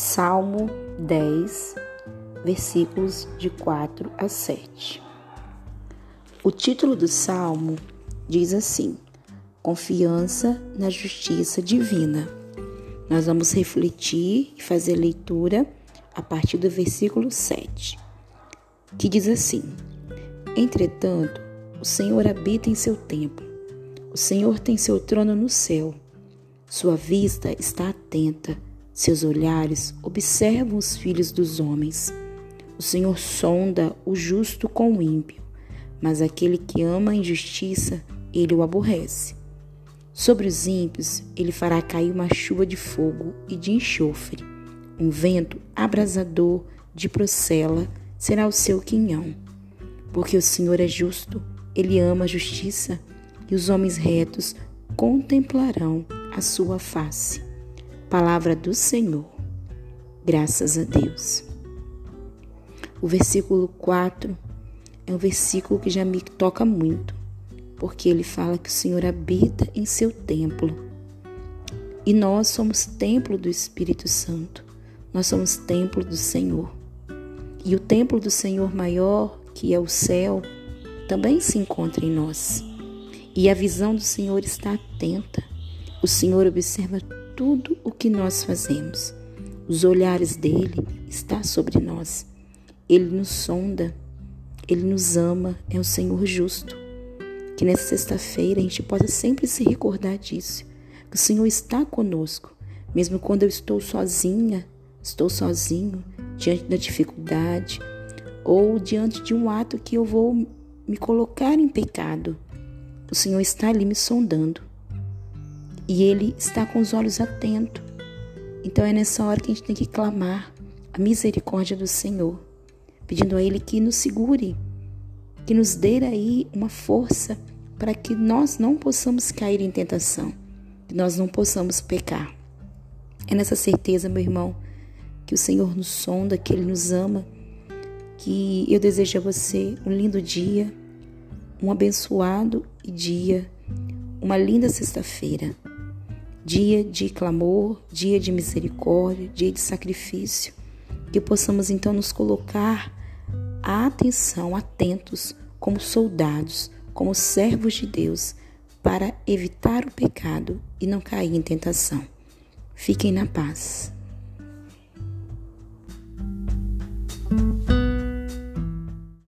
Salmo 10, versículos de 4 a 7. O título do salmo diz assim: Confiança na justiça divina. Nós vamos refletir e fazer leitura a partir do versículo 7, que diz assim: Entretanto, o Senhor habita em seu templo, o Senhor tem seu trono no céu, sua vista está atenta seus olhares observam os filhos dos homens. O Senhor sonda o justo com o ímpio, mas aquele que ama a injustiça, ele o aborrece. Sobre os ímpios, ele fará cair uma chuva de fogo e de enxofre. Um vento abrasador de procela será o seu quinhão. Porque o Senhor é justo, ele ama a justiça, e os homens retos contemplarão a sua face. Palavra do Senhor. Graças a Deus. O versículo 4 é um versículo que já me toca muito, porque ele fala que o Senhor habita em seu templo. E nós somos templo do Espírito Santo. Nós somos templo do Senhor. E o templo do Senhor maior, que é o céu, também se encontra em nós. E a visão do Senhor está atenta. O Senhor observa tudo o que nós fazemos. Os olhares dele estão sobre nós. Ele nos sonda, ele nos ama, é o Senhor justo. Que nessa sexta-feira a gente possa sempre se recordar disso, que o Senhor está conosco, mesmo quando eu estou sozinha, estou sozinho diante da dificuldade ou diante de um ato que eu vou me colocar em pecado. O Senhor está ali me sondando e Ele está com os olhos atentos. Então é nessa hora que a gente tem que clamar a misericórdia do Senhor, pedindo a Ele que nos segure, que nos dê aí uma força para que nós não possamos cair em tentação, que nós não possamos pecar. É nessa certeza, meu irmão, que o Senhor nos sonda, que Ele nos ama, que eu desejo a você um lindo dia, um abençoado dia, uma linda sexta-feira dia de clamor, dia de misericórdia, dia de sacrifício, que possamos então nos colocar a atenção, atentos, como soldados, como servos de Deus, para evitar o pecado e não cair em tentação. Fiquem na paz.